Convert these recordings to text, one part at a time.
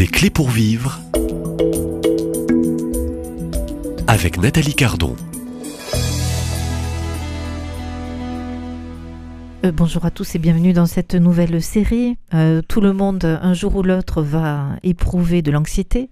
Des clés pour vivre avec Nathalie Cardon. Euh, bonjour à tous et bienvenue dans cette nouvelle série. Euh, tout le monde, un jour ou l'autre, va éprouver de l'anxiété,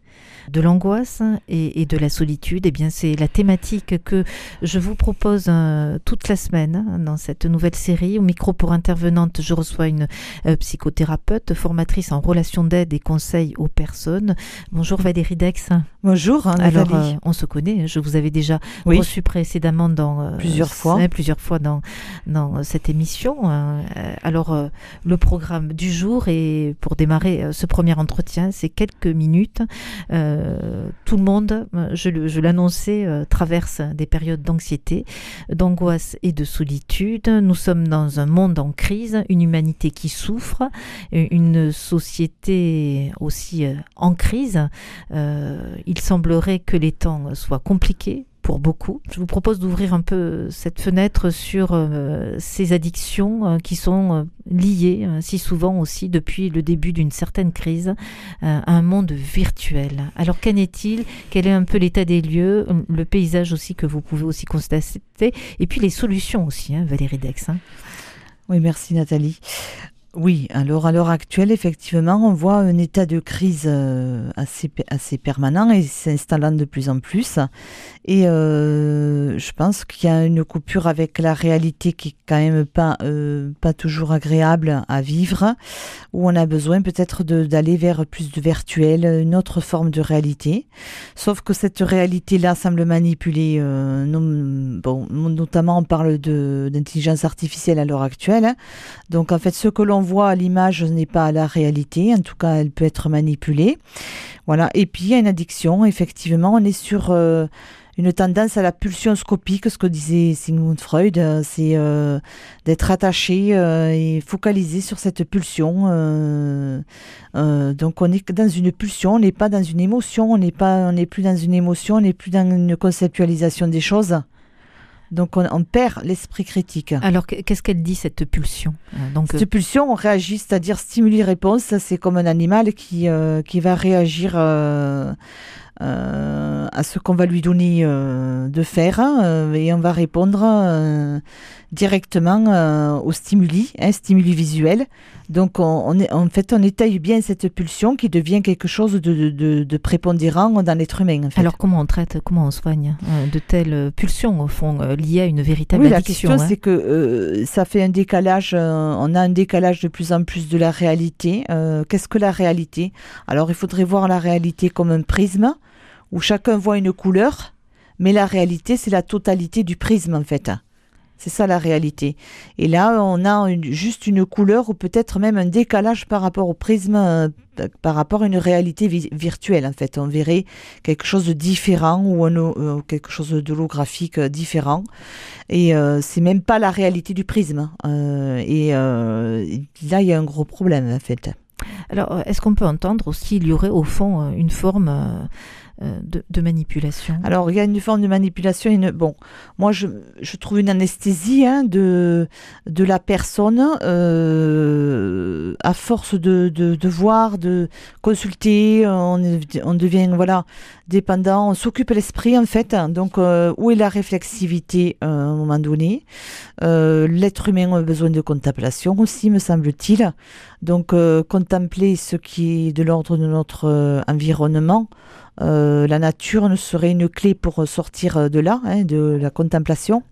de l'angoisse et, de la solitude, eh bien c'est la thématique que je vous propose euh, toute la semaine hein, dans cette nouvelle série. Au micro pour intervenante, je reçois une euh, psychothérapeute, formatrice en relations d'aide et conseils aux personnes. Bonjour Valérie Dex. Bonjour. Hein, Alors euh, on se connaît, je vous avais déjà reçu précédemment dans plusieurs fois, plusieurs fois dans dans cette émission. Hein. Alors le programme du jour et pour démarrer ce premier entretien, c'est quelques minutes. Euh, tout le monde, euh, je, l'annonçais, euh, traverse des périodes d'anxiété, d'angoisse et de solitude. Nous sommes dans un monde en crise, une humanité qui souffre, une société aussi en crise. il semblerait que les temps soient compliqués pour beaucoup. Je vous propose d'ouvrir un peu cette fenêtre sur euh, ces addictions euh, qui sont euh, liées si souvent aussi depuis le début d'une certaine crise à un monde virtuel. Alors qu'en est-il? Quel est un peu l'état des lieux? Le paysage aussi que vous pouvez aussi constater et puis les solutions aussi, hein, Valérie Dex. Hein. Oui, merci Nathalie. Oui, alors à l'heure actuelle, effectivement, on voit un état de crise euh, assez, assez permanent et s'installant de plus en plus. Et euh, je pense qu'il y a une coupure avec la réalité qui est quand même pas, euh, pas toujours agréable à vivre, où on a besoin peut-être d'aller vers plus de virtuel, une autre forme de réalité. Sauf que cette réalité-là semble manipuler, bon, notamment on parle d'intelligence artificielle à l'heure actuelle. Donc en fait, ce que l'on l'image n'est pas la réalité, en tout cas elle peut être manipulée. Voilà, et puis il y a une addiction, effectivement, on est sur euh, une tendance à la pulsion scopique, ce que disait Sigmund Freud, euh, c'est euh, d'être attaché et focalisé sur cette pulsion. donc on est dans une pulsion, on n'est pas dans une émotion, on n'est on n'est plus dans une émotion, on n'est plus dans une conceptualisation des choses. Donc on, perd l'esprit critique. Alors qu'est-ce qu'elle dit cette pulsion? Euh, Donc, Cette euh, pulsion, on réagit, c'est-à-dire stimuli-réponse, c'est comme un animal qui, euh, qui va réagir à ce qu'on va lui donner de faire et on va répondre directement aux stimuli, hein, stimuli visuel. Donc on, est, en fait on étaye bien cette pulsion qui devient quelque chose de, prépondérant dans l'être humain. Alors comment on traite, comment on soigne euh, de telles pulsions au fond euh, liées à une véritable oui, addiction La question hein c'est que euh, ça fait un décalage, on a un décalage de plus en plus de la réalité. Qu'est-ce que la réalité? Alors il faudrait voir la réalité comme un prisme où chacun voit une couleur, mais la réalité c'est la totalité du prisme en fait. C'est ça la réalité. Et là, on a juste une couleur ou peut-être même un décalage par rapport au prisme, euh, par rapport à une réalité virtuelle. En fait, on verrait quelque chose de différent ou euh, quelque chose d'holographique euh, différent. Et c'est même pas la réalité du prisme. et là, il y a un gros problème en fait. Alors, est-ce qu'on peut entendre aussi, il y aurait au fond une forme euh, de, manipulation Alors, il y a une forme de manipulation. Bon, moi, je, trouve une anesthésie hein, de, de la personne euh, à force de, de, voir, de consulter. On, devient voilà dépendant, on s'occupe l'esprit en fait. Donc, euh, où est la réflexivité à un moment donné? L'être humain a besoin de contemplation aussi, me semble-t-il. Donc, contempler ce qui est de l'ordre de notre environnement. Euh, la nature ne serait une clé pour sortir de là, hein, de la contemplation.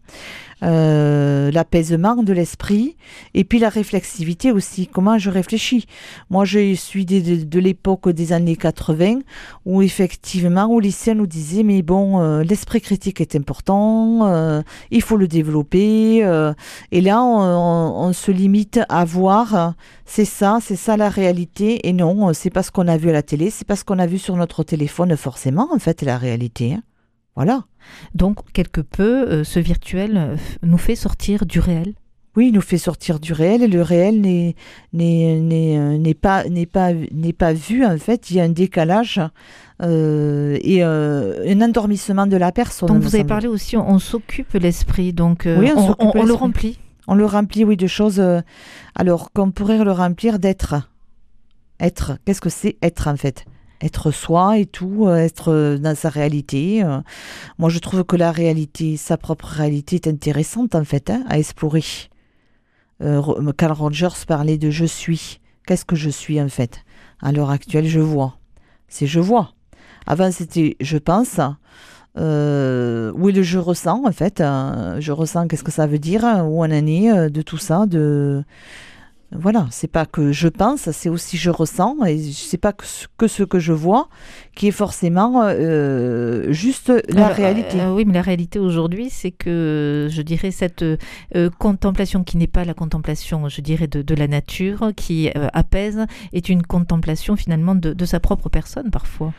Euh, l'apaisement de l'esprit et puis la réflexivité aussi. Comment je réfléchis Moi, je suis de, l'époque des années 80 où effectivement, au lycée, on nous disait mais bon, euh, l'esprit critique est important, euh, il faut le développer. et là, on, se limite à voir, c'est ça, c'est ça la réalité. Et non, c'est pas ce qu'on a vu à la télé, c'est pas ce qu'on a vu sur notre téléphone forcément. En fait, la réalité. Hein. Voilà. Donc, quelque peu, euh, ce virtuel euh, nous fait sortir du réel oui, il nous fait sortir du réel et le réel n'est euh, pas n'est pas n'est pas vu en fait. Il y a un décalage et un endormissement de la personne. Donc vous avez parlé aussi, on, s'occupe l'esprit, donc on, le remplit. On le remplit, oui, de choses. alors qu'on pourrait le remplir d'être. Être. Qu'est-ce que c'est être en fait? Être soi et tout, euh, être euh, dans sa réalité. euh. Moi, je trouve que la réalité, sa propre réalité, est intéressante en fait hein, à explorer. Carl Rogers parlait de je suis. Qu'est-ce que je suis en fait? À l'heure actuelle, je vois. C'est je vois. Avant, c'était je pense. Euh, le je ressens en fait euh, Je ressens, qu'est-ce que ça veut dire? Où on en est de tout ça de voilà, c'est pas que je pense, c'est aussi je ressens, et c'est pas que ce, que ce que je vois qui est forcément euh, juste la Alors, réalité. euh, oui, mais la réalité aujourd'hui, c'est que je dirais cette euh, contemplation qui n'est pas la contemplation, je dirais, de, de la nature, qui apaise, est une contemplation finalement de, de sa propre personne parfois.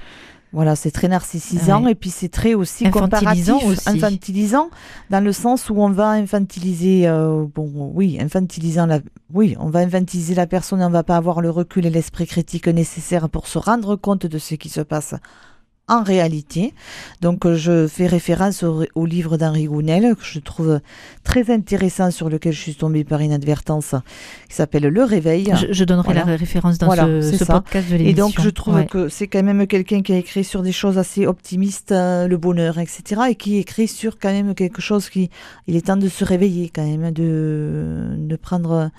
Voilà, c'est très narcissisant Ouais. et puis c'est très aussi Infantilisant comparatif, aussi. infantilisant, dans le sens où on va infantiliser, euh, bon, oui, infantilisant la, oui, on va infantiliser la personne et on va pas avoir le recul et l'esprit critique nécessaire pour se rendre compte de ce qui se passe en réalité. Donc, euh, je fais référence au, au livre d'Henri Gounel, que je trouve très intéressant, sur lequel je suis tombée par inadvertance, qui s'appelle Le Réveil. Je, je donnerai Voilà. la référence dans Voilà, ce, podcast de Et l'émission. donc, je trouve Ouais. que c'est quand même quelqu'un qui a écrit sur des choses assez optimistes, euh, le bonheur, etc. Et qui écrit sur quand même quelque chose qui. Il est temps de se réveiller quand même, de, de prendre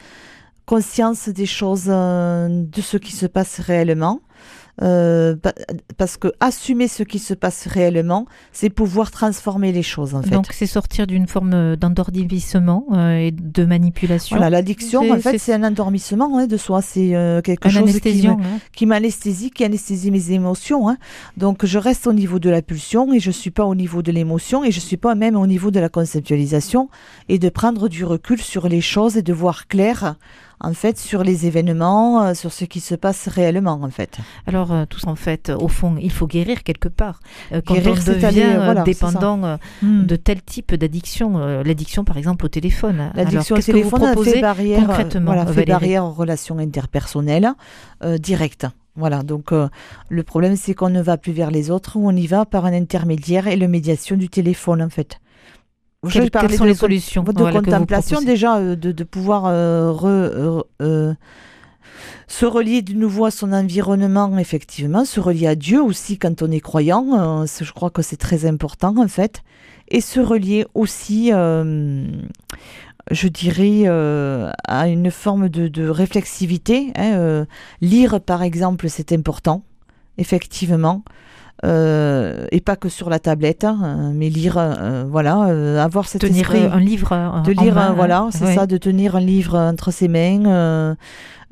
conscience des choses, euh, de ce qui se passe réellement. Euh, pa- parce que assumer ce qui se passe réellement, c'est pouvoir transformer les choses en fait. Donc c'est sortir d'une forme d'endormissement euh, et de manipulation. voilà, l'addiction, en fait, c'est- un endormissement hein, de soi. C'est euh, quelque Un chose hein. qui m'anesthésie, qui anesthésie mes émotions. hein. Donc je reste au niveau de la pulsion et je suis pas au niveau de l'émotion et je suis pas même au niveau de la conceptualisation et de prendre du recul sur les choses et de voir clair en fait sur les événements, euh, sur ce qui se passe réellement en fait. Alors, euh, tout ça, en fait, euh, au fond, il faut guérir quelque part. Quand Guérir, on devient aller, voilà, c'est dépendant euh, de tel type d'addiction, l'addiction par exemple au téléphone. L'addiction au qu'est-ce que vous téléphone a fait barrière, concrètement, voilà, fait barrière aux relations interpersonnelles euh, directes. Voilà, donc euh, le problème c'est qu'on ne va plus vers les autres, on y va par un intermédiaire et la médiation du téléphone en fait. Quelles, Je parlais quelles sont de les solutions de voilà, contemplation déjà euh, de, de pouvoir euh, re- euh, se relier de nouveau à son environnement effectivement se relier à Dieu aussi quand on est croyant euh, je crois que c'est très important en fait et se relier aussi je dirais euh, à une forme de, de réflexivité hein, euh, lire par exemple c'est important effectivement euh, et pas que sur la tablette, hein, mais lire, euh, voilà, euh, avoir cette Tenir esprit- un livre euh, de lire, main, voilà, hein. c'est Ouais. ça, de tenir un livre entre ses mains euh,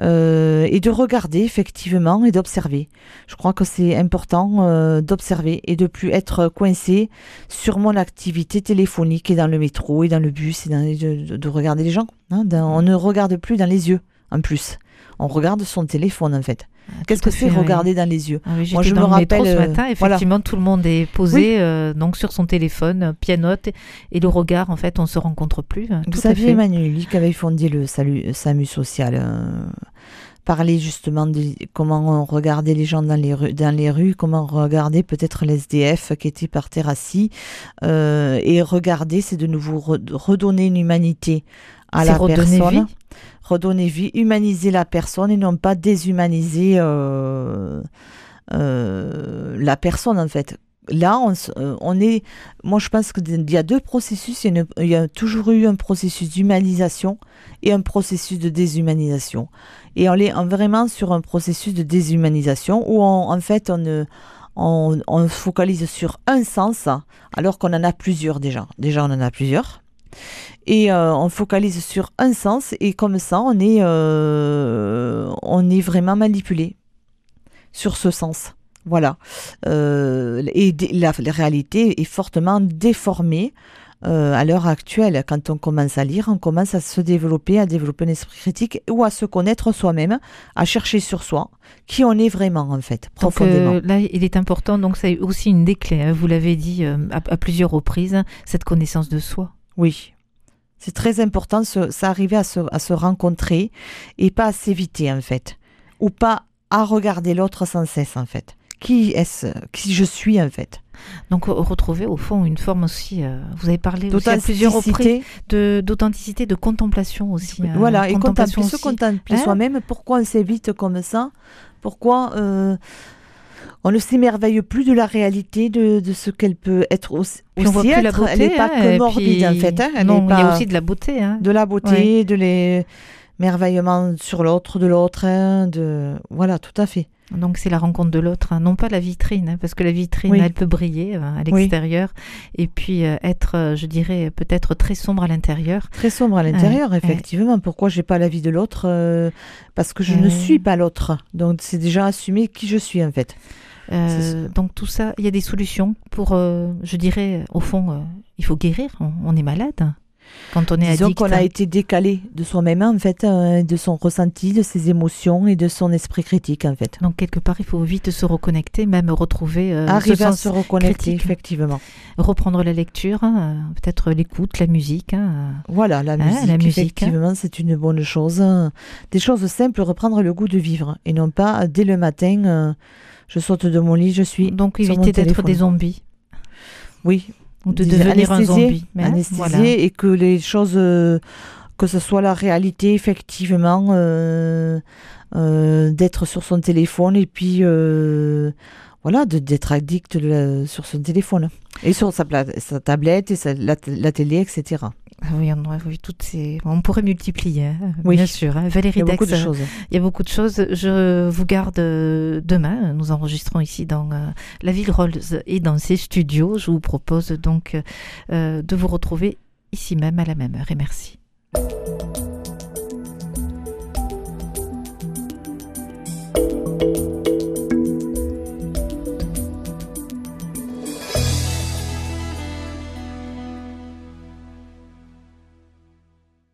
euh, et de regarder effectivement et d'observer. Je crois que c'est important euh, d'observer et de plus être coincé sur mon activité téléphonique et dans le métro et dans le bus et dans de, de regarder les gens. hein, dans- on ne regarde plus dans les yeux en plus. On regarde son téléphone en fait. Qu'est-ce Tout que c'est oui. regarder dans les yeux Ah oui, Moi, je me le métro rappelle, ce euh, matin. voilà. Effectivement, tout le monde est posé euh, donc sur son téléphone, euh, pianote, et le regard, en fait, on se rencontre plus. Vous fait. Emmanuel, qui avait fondé le salut, SAMU social, euh, parlait justement de comment on regardait les gens dans les rues, dans les rues comment on regardait peut-être les SDF qui étaient par terre assis. euh, et regarder, c'est de nouveau re- redonner une humanité à la redonner personne. vie. Redonner vie, humaniser la personne et non pas déshumaniser euh, euh, la personne en fait. Là, euh, on est. Moi, je pense qu'il y a deux processus. Il y a, toujours eu un processus d'humanisation et un processus de déshumanisation. Et on est en- vraiment sur un processus de déshumanisation où, on- en fait, on, on focalise sur un sens alors qu'on en a plusieurs déjà. Déjà, on en a plusieurs. Et euh, on focalise sur un sens et comme ça, on est, euh, on est vraiment manipulé sur ce sens. Voilà. Euh, et dé- la, la réalité est fortement déformée euh, à l'heure actuelle. Quand on commence à lire, on commence à se développer, à développer un esprit critique ou à se connaître soi-même, à chercher sur soi qui on est vraiment en fait, Donc profondément. euh, là, il est important, donc c'est aussi une des clés, hein, vous l'avez dit euh, à, à plusieurs reprises, cette connaissance de soi. Oui. C'est très important, ce- ça arriver à se, à se rencontrer et pas à s'éviter en fait. Ou pas à regarder l'autre sans cesse en fait. Qui est-ce Qui je suis en fait Donc euh, retrouver au fond une forme aussi, euh, vous avez parlé aussi à plusieurs reprises D'authenticité. de- contemplation aussi. hein, Voilà, et contemplation contempler, se contempler Hein soi-même. Pourquoi on s'évite comme ça Pourquoi euh, on ne s'émerveille plus de la réalité de, de ce qu'elle peut être aussi, Puis on voit plus la beauté. elle n'est pas hein, que morbide puis- en fait. hein, elle non, il y a aussi de la beauté. de la beauté, de l'émerveillement sur l'autre, de l'autre, de voilà, tout à fait. Donc c'est la rencontre de l'autre, hein, non pas la vitrine, hein, parce que la vitrine, Oui. elle peut briller euh, à Oui. l'extérieur, et puis euh, être, euh, je dirais, peut-être très sombre à l'intérieur. Très sombre à l'intérieur, effectivement. Pourquoi j'ai pas la vie de l'autre euh, Parce que je ne suis pas l'autre. Donc c'est déjà assumer qui je suis en fait. Euh, donc tout ça, il y a des solutions pour, euh, je dirais, au fond, euh, il faut guérir. On, on est malade quand on est Disons addict. qu'on a été décalé de soi-même en fait, euh, de son ressenti, de ses émotions et de son esprit critique en fait. Donc quelque part, il faut vite se reconnecter, même retrouver, euh, ce Arriver à se reconnecter, critique. effectivement. reprendre la lecture, hein, peut-être l'écoute, la musique. hein, Voilà, la Ah, musique, la musique, effectivement, c'est une bonne chose. Des choses simples, reprendre le goût de vivre et non pas euh, dès le matin, euh, je saute de mon lit, je suis. Donc éviter d'être des zombies Oui, ou de devenir un zombie. Hein, anesthésié voilà. et que les choses, euh, que ce soit la réalité, effectivement, euh, euh, d'être sur son téléphone et puis voilà, d'être addict de la- sur son téléphone et sur sa, sa tablette et sa- la, la télé, etc. Ah Oui, on, aurait- toutes ces... on pourrait multiplier, hein, Oui. bien sûr. hein. Valérie Il y a beaucoup Dex, de choses. il y a beaucoup de choses. Je vous garde euh, demain. Nous enregistrons ici dans euh, la ville Rolls et dans ses studios. Je vous propose donc euh, de vous retrouver ici même à la même heure. Et merci.